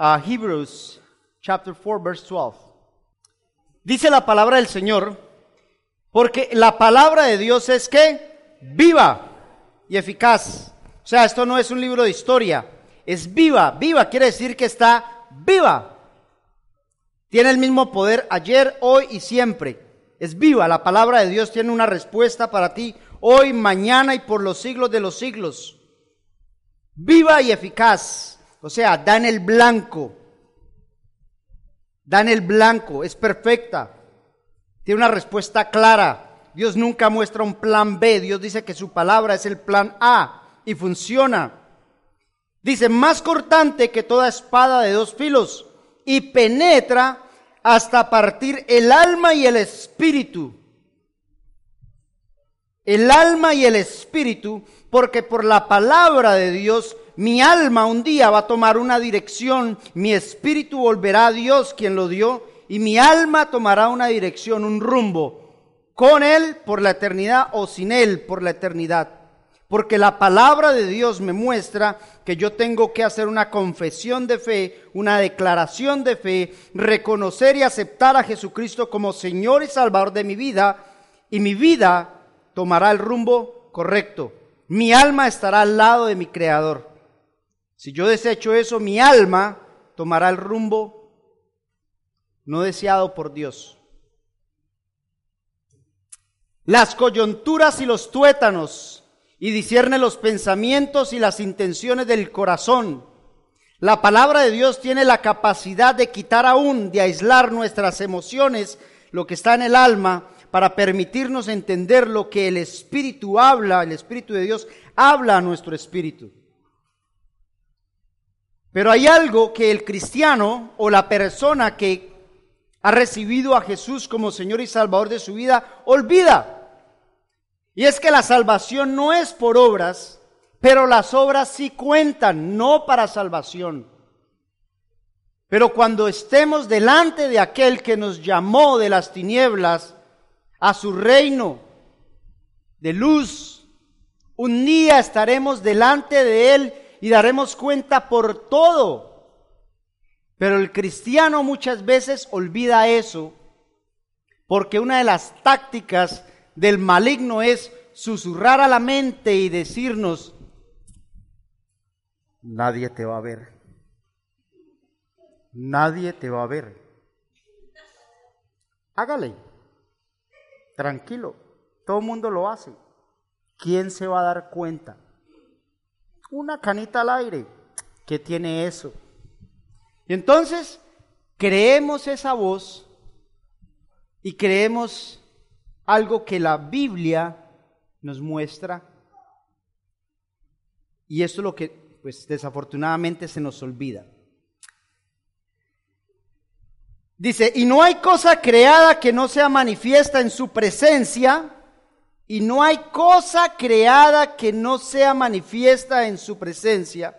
Hebrews chapter 4 verse 12. Dice la palabra del Señor, porque la palabra de Dios es que viva y eficaz. O sea, esto no es un libro de historia, es viva, viva quiere decir que está viva. Tiene el mismo poder ayer, hoy y siempre. Es viva, la palabra de Dios tiene una respuesta para ti hoy, mañana y por los siglos de los siglos. Viva y eficaz. O sea, da en el blanco. Da en el blanco, es perfecta. Tiene una respuesta clara. Dios nunca muestra un plan B. Dios dice que su palabra es el plan A y funciona. Dice, más cortante que toda espada de dos filos y penetra hasta partir el alma y el espíritu. El alma y el espíritu, porque por la palabra de Dios mi alma un día va a tomar una dirección, mi espíritu volverá a Dios quien lo dio y mi alma tomará una dirección, un rumbo, con Él por la eternidad o sin Él por la eternidad. Porque la palabra de Dios me muestra que yo tengo que hacer una confesión de fe, una declaración de fe, reconocer y aceptar a Jesucristo como Señor y Salvador de mi vida, y mi vida tomará el rumbo correcto. Mi alma estará al lado de mi Creador. Si yo desecho eso, mi alma tomará el rumbo no deseado por Dios. Las coyunturas y los tuétanos, y discierne los pensamientos y las intenciones del corazón. La palabra de Dios tiene la capacidad de quitar aún, de aislar nuestras emociones, lo que está en el alma, para permitirnos entender lo que el Espíritu habla, el Espíritu de Dios habla a nuestro espíritu. Pero hay algo que el cristiano o la persona que ha recibido a Jesús como Señor y Salvador de su vida olvida. Y es que la salvación no es por obras, pero las obras sí cuentan, no para salvación. Pero cuando estemos delante de aquel que nos llamó de las tinieblas a su reino de luz, un día estaremos delante de él y daremos cuenta por todo. Pero el cristiano muchas veces olvida eso, porque una de las tácticas del maligno es susurrar a la mente y decirnos, nadie te va a ver, nadie te va a ver. Hágale, tranquilo, todo el mundo lo hace. ¿Quién se va a dar cuenta? Una canita al aire. ¿Qué tiene eso? Y entonces creemos esa voz y creemos algo que la Biblia nos muestra. Y eso es lo que, pues desafortunadamente, se nos olvida. Dice, y no hay cosa creada que no sea manifiesta en su presencia, y no hay cosa creada que no sea manifiesta en su presencia.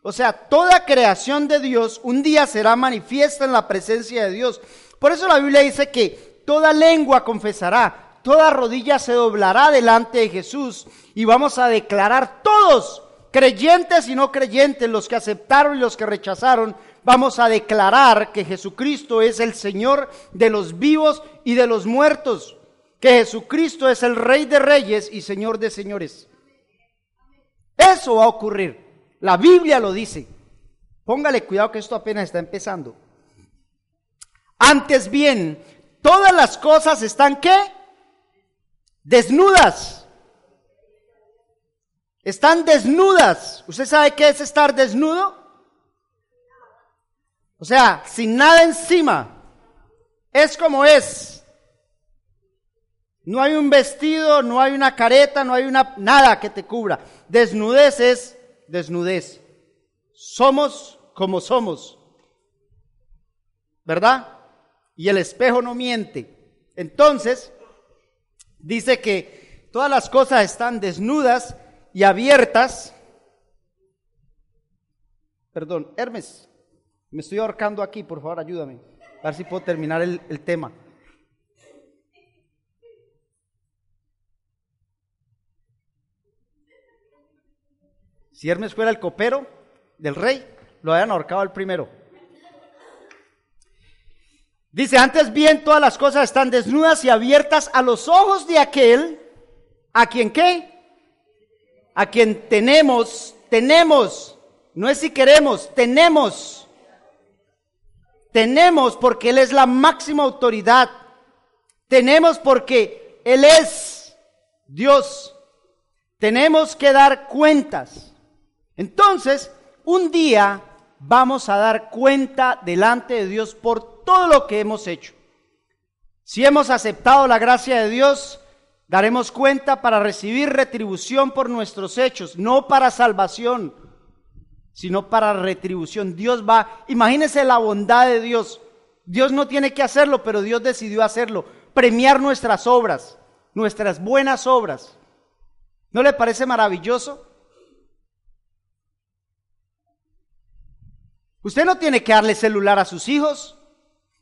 O sea, toda creación de Dios un día será manifiesta en la presencia de Dios. Por eso la Biblia dice que toda lengua confesará, toda rodilla se doblará delante de Jesús y vamos a declarar todos, creyentes y no creyentes, los que aceptaron y los que rechazaron, vamos a declarar que Jesucristo es el Señor de los vivos y de los muertos que Jesucristo es el Rey de Reyes y Señor de Señores. Eso va a ocurrir. La Biblia lo dice. Póngale cuidado que esto apenas está empezando. Antes bien, todas las cosas están qué? Desnudas. Están desnudas. ¿Usted sabe qué es estar desnudo? O sea, sin nada encima. Es como es. No hay un vestido, no hay una careta, no hay una nada que te cubra. Desnudez es desnudez. Somos como somos. ¿verdad? Y el espejo no miente. Entonces, dice que todas las cosas están desnudas y abiertas. Perdón, Hermes, me estoy ahorcando aquí, por favor, ayúdame. A ver si puedo terminar el, el tema. Si Hermes fuera el copero del rey, lo habían ahorcado el primero. Dice, antes bien todas las cosas están desnudas y abiertas a los ojos de aquel, a quien qué, a quien tenemos, tenemos, no es si queremos, tenemos, tenemos porque Él es la máxima autoridad, tenemos porque Él es Dios, tenemos que dar cuentas. Entonces, un día vamos a dar cuenta delante de Dios por todo lo que hemos hecho. Si hemos aceptado la gracia de Dios, daremos cuenta para recibir retribución por nuestros hechos, no para salvación, sino para retribución. Dios va, imagínese la bondad de Dios. Dios no tiene que hacerlo, pero Dios decidió hacerlo, premiar nuestras obras, nuestras buenas obras. ¿No le parece maravilloso? Usted no tiene que darle celular a sus hijos,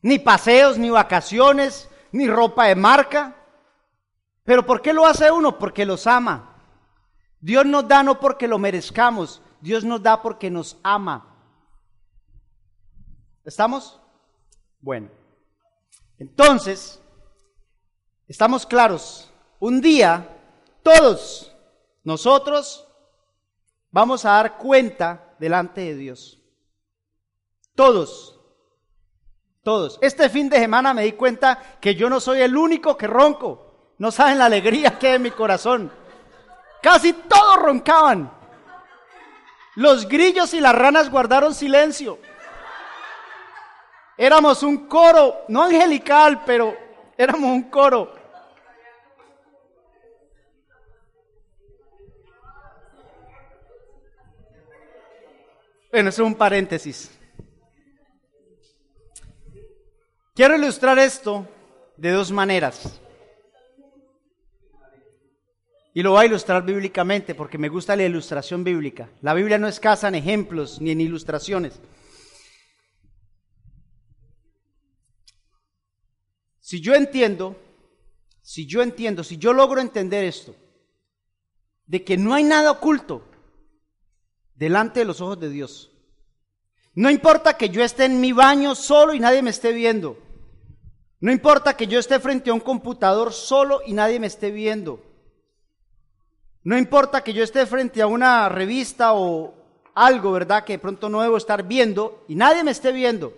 ni paseos, ni vacaciones, ni ropa de marca. Pero ¿por qué lo hace uno? Porque los ama. Dios nos da no porque lo merezcamos, Dios nos da porque nos ama. ¿Estamos? Bueno. Entonces, estamos claros. Un día, todos nosotros vamos a dar cuenta delante de Dios. Todos. Todos. Este fin de semana me di cuenta que yo no soy el único que ronco. No saben la alegría que hay en mi corazón. Casi todos roncaban. Los grillos y las ranas guardaron silencio. Éramos un coro, no angelical, pero éramos un coro. Bueno, es un paréntesis. Quiero ilustrar esto de dos maneras. Y lo voy a ilustrar bíblicamente porque me gusta la ilustración bíblica. La Biblia no escasa en ejemplos ni en ilustraciones. Si yo entiendo, si yo entiendo, si yo logro entender esto, de que no hay nada oculto delante de los ojos de Dios. No importa que yo esté en mi baño solo y nadie me esté viendo. No importa que yo esté frente a un computador solo y nadie me esté viendo. No importa que yo esté frente a una revista o algo, ¿verdad? Que de pronto no debo estar viendo y nadie me esté viendo.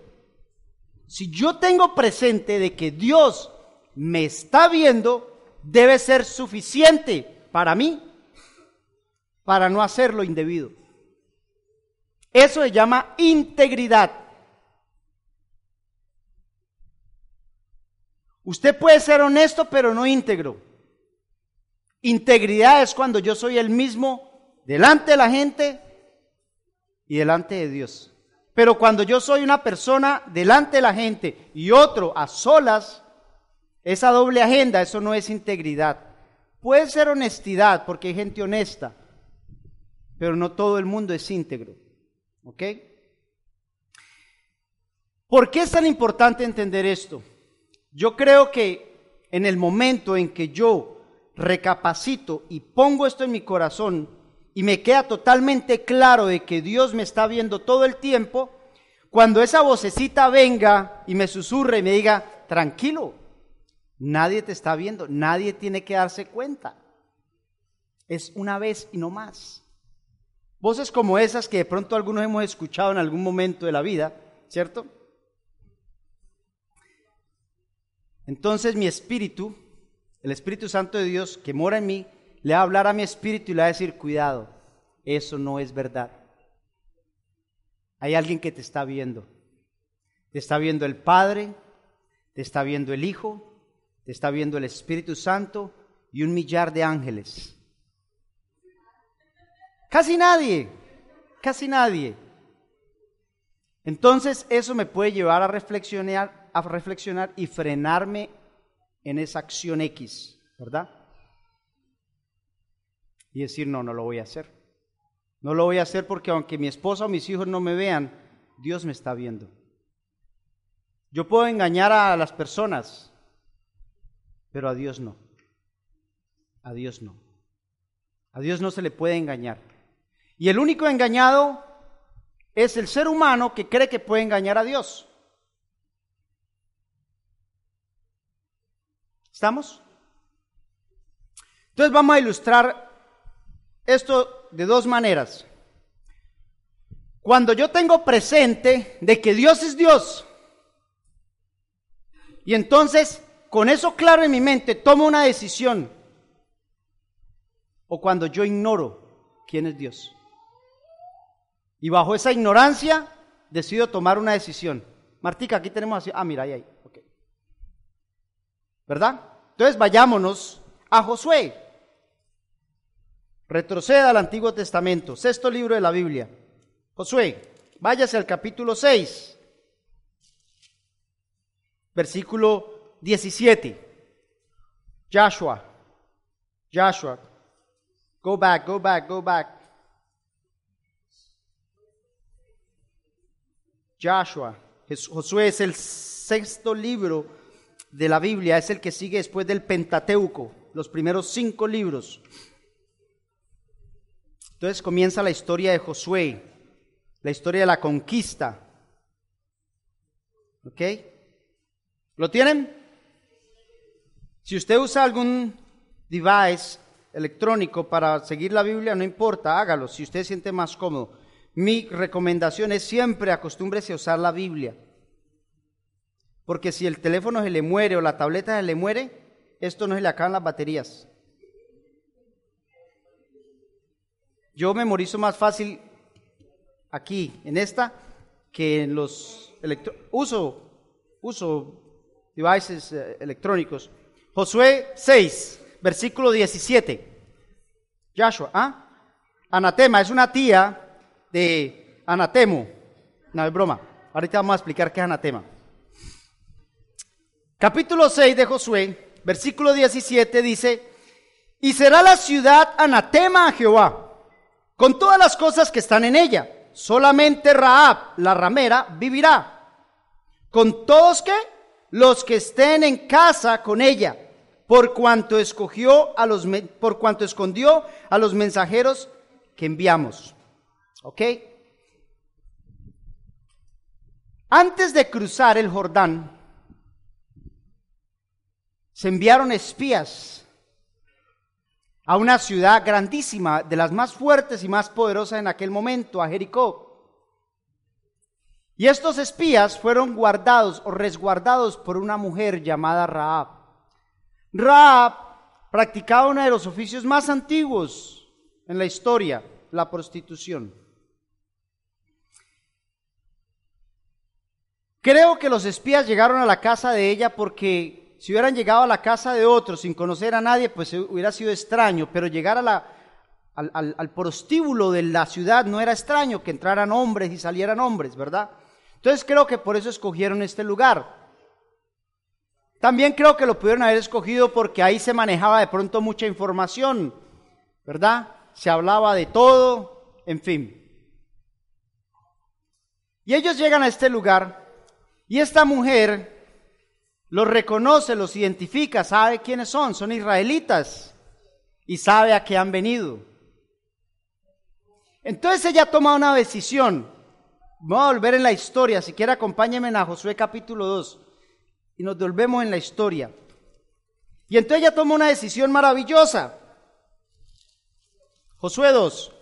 Si yo tengo presente de que Dios me está viendo, debe ser suficiente para mí para no hacerlo indebido. Eso se llama integridad. Usted puede ser honesto, pero no íntegro. Integridad es cuando yo soy el mismo delante de la gente y delante de Dios. Pero cuando yo soy una persona delante de la gente y otro a solas, esa doble agenda, eso no es integridad. Puede ser honestidad, porque hay gente honesta, pero no todo el mundo es íntegro. ¿Ok? ¿Por qué es tan importante entender esto? Yo creo que en el momento en que yo recapacito y pongo esto en mi corazón y me queda totalmente claro de que Dios me está viendo todo el tiempo, cuando esa vocecita venga y me susurre y me diga, tranquilo, nadie te está viendo, nadie tiene que darse cuenta. Es una vez y no más. Voces como esas que de pronto algunos hemos escuchado en algún momento de la vida, ¿cierto? Entonces mi espíritu, el Espíritu Santo de Dios que mora en mí, le va a hablar a mi espíritu y le va a decir, cuidado, eso no es verdad. Hay alguien que te está viendo. Te está viendo el Padre, te está viendo el Hijo, te está viendo el Espíritu Santo y un millar de ángeles. Casi nadie, casi nadie. Entonces eso me puede llevar a reflexionar, reflexionar y frenarme en esa acción X, ¿verdad? Y decir, no, no lo voy a hacer. No lo voy a hacer porque aunque mi esposa o mis hijos no me vean, Dios me está viendo. Yo puedo engañar a las personas, pero a Dios no. A Dios no. A Dios no se le puede engañar. Y el único engañado es el ser humano que cree que puede engañar a Dios. ¿Estamos? Entonces vamos a ilustrar esto de dos maneras. Cuando yo tengo presente de que Dios es Dios, y entonces con eso claro en mi mente tomo una decisión, o cuando yo ignoro quién es Dios. Y bajo esa ignorancia decido tomar una decisión. Martica, aquí tenemos así. Ah, mira, ahí, ahí. ¿Verdad? Entonces vayámonos a Josué. Retroceda al Antiguo Testamento, sexto libro de la Biblia. Josué, váyase al capítulo 6, versículo 17. Joshua, Joshua, go back, go back, go back. Joshua, Josué es el sexto libro de la Biblia, es el que sigue después del Pentateuco, los primeros cinco libros. Entonces comienza la historia de Josué, la historia de la conquista. ¿Ok? ¿Lo tienen? Si usted usa algún device electrónico para seguir la Biblia, no importa, hágalo, si usted siente más cómodo. Mi recomendación es siempre acostúmbrese a usar la Biblia. Porque si el teléfono se le muere o la tableta se le muere, esto no se le acaban las baterías. Yo memorizo más fácil aquí, en esta, que en los electro uso, uso devices eh, electrónicos. Josué 6, versículo 17. Joshua, ¿ah? Anatema es una tía de anatemo. No es broma. Ahorita vamos a explicar qué es anatema. Capítulo 6 de Josué, versículo 17 dice, y será la ciudad anatema a Jehová, con todas las cosas que están en ella. Solamente Raab, la ramera, vivirá. Con todos que los que estén en casa con ella, por cuanto escogió a los por cuanto escondió a los mensajeros que enviamos. ¿Ok? Antes de cruzar el Jordán, se enviaron espías a una ciudad grandísima, de las más fuertes y más poderosas en aquel momento, a Jericó. Y estos espías fueron guardados o resguardados por una mujer llamada Raab. Raab practicaba uno de los oficios más antiguos en la historia, la prostitución. Creo que los espías llegaron a la casa de ella porque si hubieran llegado a la casa de otros sin conocer a nadie, pues hubiera sido extraño, pero llegar a la, al, al, prostíbulo de la ciudad no era extraño que entraran hombres y salieran hombres, ¿verdad? Entonces creo que por eso escogieron este lugar. También creo que lo pudieron haber escogido porque ahí se manejaba de pronto mucha información, ¿verdad? Se hablaba de todo, en fin. Y ellos llegan a este lugar y esta mujer los reconoce, los identifica, sabe quiénes son, son israelitas y sabe a qué han venido. Entonces ella toma una decisión. Vamos a volver en la historia, si quiere acompáñenme a Josué capítulo 2 y nos volvemos en la historia. Y entonces ella toma una decisión maravillosa. Josué 2.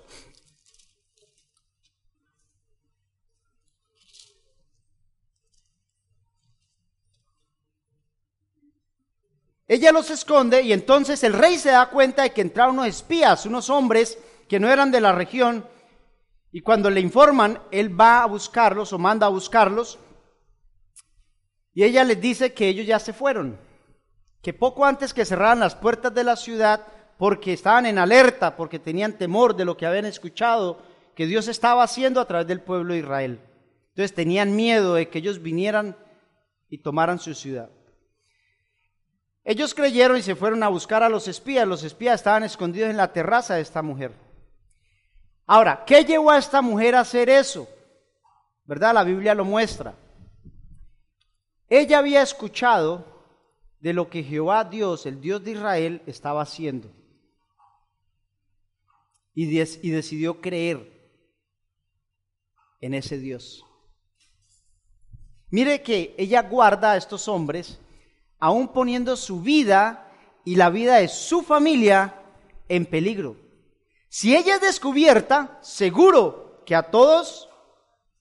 Ella los esconde y entonces el rey se da cuenta de que entraron unos espías, unos hombres que no eran de la región, y cuando le informan, él va a buscarlos o manda a buscarlos, y ella les dice que ellos ya se fueron, que poco antes que cerraran las puertas de la ciudad, porque estaban en alerta, porque tenían temor de lo que habían escuchado que Dios estaba haciendo a través del pueblo de Israel. Entonces tenían miedo de que ellos vinieran y tomaran su ciudad. Ellos creyeron y se fueron a buscar a los espías. Los espías estaban escondidos en la terraza de esta mujer. Ahora, ¿qué llevó a esta mujer a hacer eso? ¿Verdad? La Biblia lo muestra. Ella había escuchado de lo que Jehová Dios, el Dios de Israel, estaba haciendo. Y, y decidió creer en ese Dios. Mire que ella guarda a estos hombres, aún poniendo su vida y la vida de su familia en peligro. Si ella es descubierta, seguro que a todos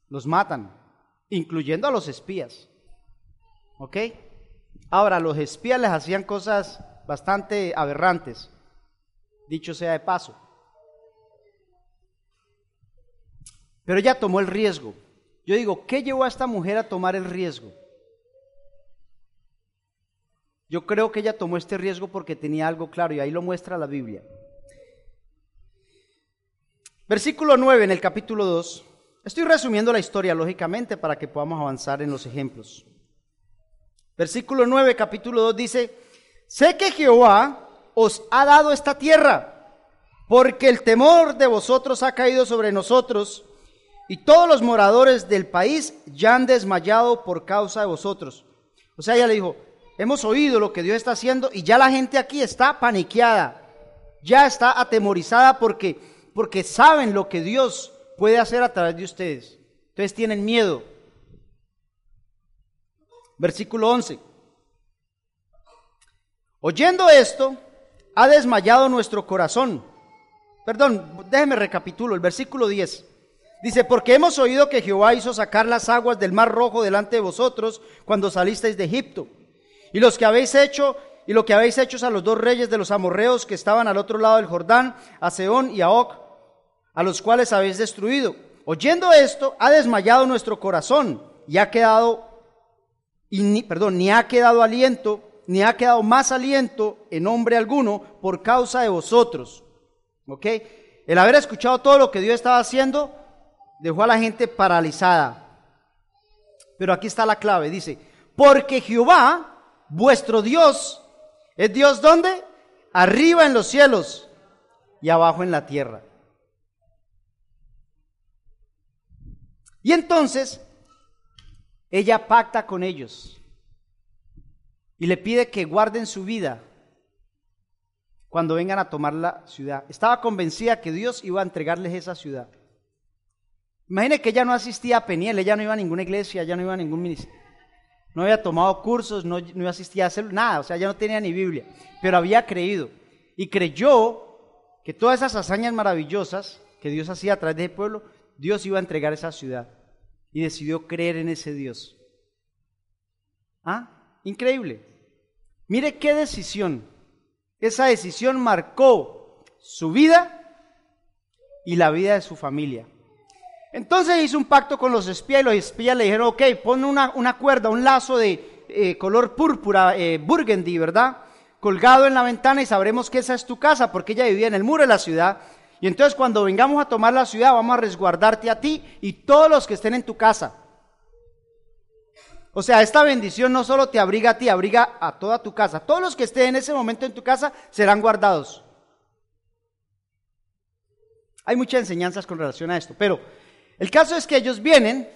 los matan, incluyendo a los espías. ¿Ok? Ahora, los espías les hacían cosas bastante aberrantes, dicho sea de paso. Pero ella tomó el riesgo. Yo digo, ¿qué llevó a esta mujer a tomar el riesgo? Yo creo que ella tomó este riesgo porque tenía algo claro y ahí lo muestra la Biblia. Versículo 9 en el capítulo 2. Estoy resumiendo la historia, lógicamente, para que podamos avanzar en los ejemplos. Versículo 9, capítulo 2 dice, sé que Jehová os ha dado esta tierra, porque el temor de vosotros ha caído sobre nosotros, y todos los moradores del país ya han desmayado por causa de vosotros. O sea, ella le dijo, hemos oído lo que Dios está haciendo y ya la gente aquí está paniqueada, ya está atemorizada porque, porque saben lo que Dios puede hacer a través de ustedes. Entonces tienen miedo. Versículo 11. Oyendo esto, ha desmayado nuestro corazón. Perdón, déjeme recapitulo, el versículo 10. Dice, porque hemos oído que Jehová hizo sacar las aguas del mar rojo delante de vosotros cuando salisteis de Egipto. Y los que habéis hecho, y lo que habéis hecho a los dos reyes de los amorreos que estaban al otro lado del Jordán, a Seón y a Oc, a los cuales habéis destruido. Oyendo esto, ha desmayado nuestro corazón y ha quedado perdón, ni ha quedado aliento, ni ha quedado más aliento en hombre alguno por causa de vosotros. ¿Ok? El haber escuchado todo lo que Dios estaba haciendo dejó a la gente paralizada. Pero aquí está la clave, dice, porque Jehová, vuestro Dios, es Dios donde? Arriba en los cielos y abajo en la tierra. Y entonces ella pacta con ellos y le pide que guarden su vida cuando vengan a tomar la ciudad. Estaba convencida que Dios iba a entregarles esa ciudad. Imagine que ella no asistía a Peniel, ella no iba a ninguna iglesia, ella no iba a ningún ministerio. No había tomado cursos, no, no asistía a hacer nada, o sea, ya no tenía ni Biblia, pero había creído y creyó que todas esas hazañas maravillosas que Dios hacía a través del pueblo, Dios iba a entregar esa ciudad y decidió creer en ese Dios. ¿Ah? Increíble. Mire qué decisión. Esa decisión marcó su vida y la vida de su familia. Entonces hizo un pacto con los espías y los espías le dijeron, ok, pon una, una cuerda, un lazo de eh, color púrpura, eh, burgundy, ¿verdad? Colgado en la ventana y sabremos que esa es tu casa porque ella vivía en el muro de la ciudad y entonces cuando vengamos a tomar la ciudad vamos a resguardarte a ti y todos los que estén en tu casa. O sea, esta bendición no solo te abriga a ti, abriga a toda tu casa. Todos los que estén en ese momento en tu casa serán guardados. Hay muchas enseñanzas con relación a esto, pero el caso es que ellos vienen,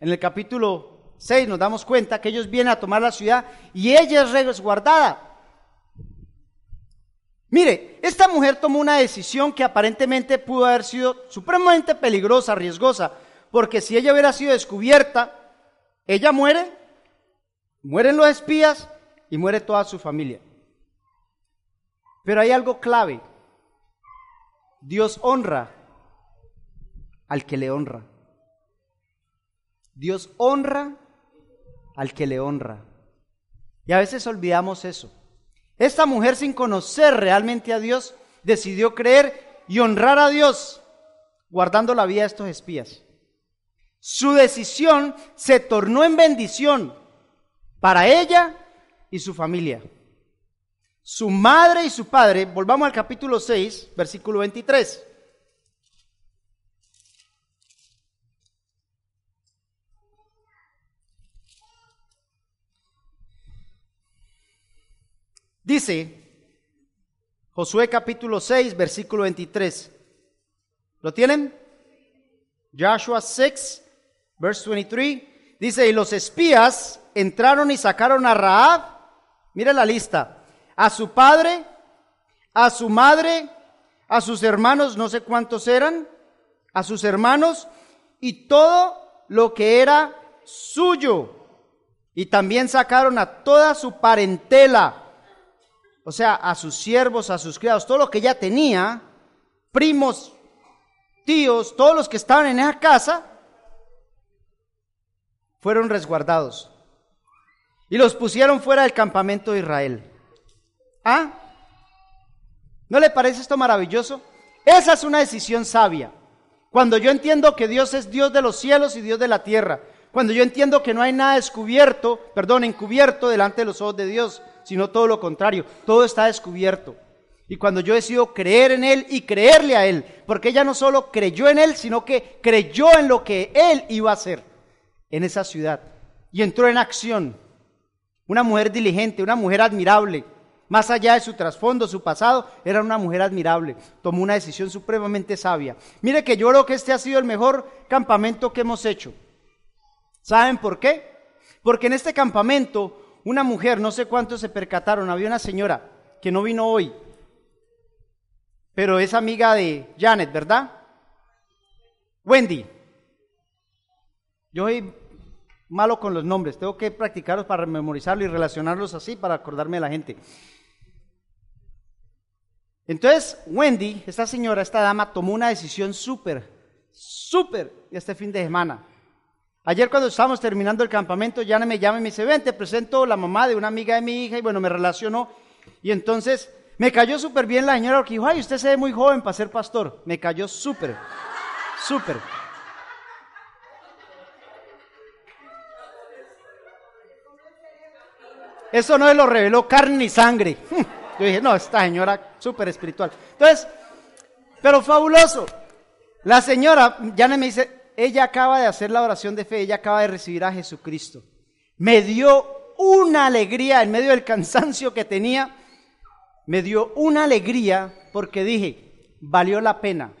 en el capítulo 6 nos damos cuenta que ellos vienen a tomar la ciudad y ella es resguardada. Mire, esta mujer tomó una decisión que aparentemente pudo haber sido supremamente peligrosa, riesgosa, porque si ella hubiera sido descubierta, ella muere, mueren los espías y muere toda su familia. Pero hay algo clave. Dios honra al que le honra. Dios honra al que le honra. Y a veces olvidamos eso. Esta mujer sin conocer realmente a Dios decidió creer y honrar a Dios guardando la vida de estos espías. Su decisión se tornó en bendición para ella y su familia. Su madre y su padre, volvamos al capítulo 6, versículo 23. Dice Josué capítulo 6, versículo 23. ¿Lo tienen? Joshua 6, verse 23. Dice, y los espías entraron y sacaron a Raab, mire la lista, a su padre, a su madre, a sus hermanos, no sé cuántos eran, a sus hermanos, y todo lo que era suyo. Y también sacaron a toda su parentela, o sea, a sus siervos, a sus criados, todo lo que ella tenía, primos, tíos, todos los que estaban en esa casa, fueron resguardados. Y los pusieron fuera del campamento de Israel. ¿Ah? ¿No le parece esto maravilloso? Esa es una decisión sabia. Cuando yo entiendo que Dios es Dios de los cielos y Dios de la tierra. Cuando yo entiendo que no hay nada descubierto, perdón, encubierto delante de los ojos de Dios, sino todo lo contrario, todo está descubierto. Y cuando yo decido creer en Él y creerle a Él, porque ella no solo creyó en Él, sino que creyó en lo que Él iba a hacer en esa ciudad. Y entró en acción. Una mujer diligente, una mujer admirable, más allá de su trasfondo, su pasado, era una mujer admirable. Tomó una decisión supremamente sabia. Mire que yo creo que este ha sido el mejor campamento que hemos hecho. ¿Saben por qué? Porque en este campamento, una mujer, no sé cuántos se percataron, había una señora que no vino hoy, pero es amiga de Janet, ¿verdad? Wendy. Yo soy malo con los nombres, tengo que practicarlos para memorizarlos y relacionarlos así para acordarme de la gente. Entonces, Wendy, esta señora, esta dama, tomó una decisión súper, súper este fin de semana. Ayer cuando estábamos terminando el campamento, Jana me llama y me dice, ven, te presento la mamá de una amiga de mi hija, y bueno, me relacionó. Y entonces me cayó súper bien la señora porque dijo, ay, usted se ve muy joven para ser pastor. Me cayó súper, súper. Eso no lo reveló carne y sangre. Yo dije, no, esta señora súper espiritual. Entonces, pero fabuloso. La señora, ya me dice, ella acaba de hacer la oración de fe, ella acaba de recibir a Jesucristo. Me dio una alegría en medio del cansancio que tenía. Me dio una alegría porque dije, valió la pena.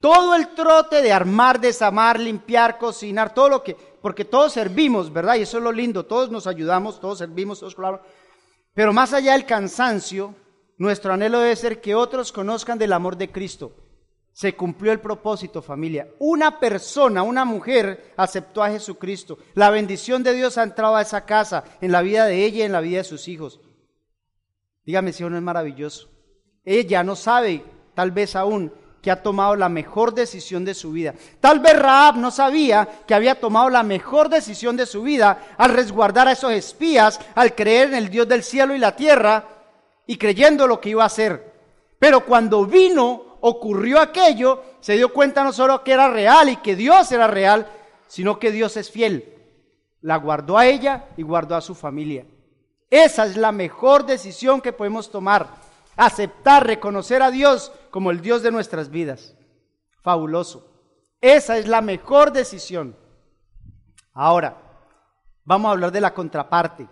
Todo el trote de armar, desamar, limpiar, cocinar, todo lo que, porque todos servimos, ¿verdad? Y eso es lo lindo, todos nos ayudamos, todos servimos, todos colaboramos. Pero más allá del cansancio, nuestro anhelo debe ser que otros conozcan del amor de Cristo. Se cumplió el propósito, familia. Una persona, una mujer, aceptó a Jesucristo. La bendición de Dios ha entrado a esa casa, en la vida de ella y en la vida de sus hijos. Dígame si no es maravilloso. Ella no sabe, tal vez aún, que ha tomado la mejor decisión de su vida. Tal vez Raab no sabía que había tomado la mejor decisión de su vida al resguardar a esos espías, al creer en el Dios del cielo y la tierra y creyendo lo que iba a hacer. Pero cuando vino, ocurrió aquello, se dio cuenta no solo que era real y que Dios era real, sino que Dios es fiel. La guardó a ella y guardó a su familia. Esa es la mejor decisión que podemos tomar. Aceptar, reconocer a Dios como el Dios de nuestras vidas. Fabuloso. Esa es la mejor decisión. Ahora, vamos a hablar de la contraparte.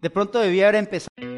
De pronto debía haber empezado.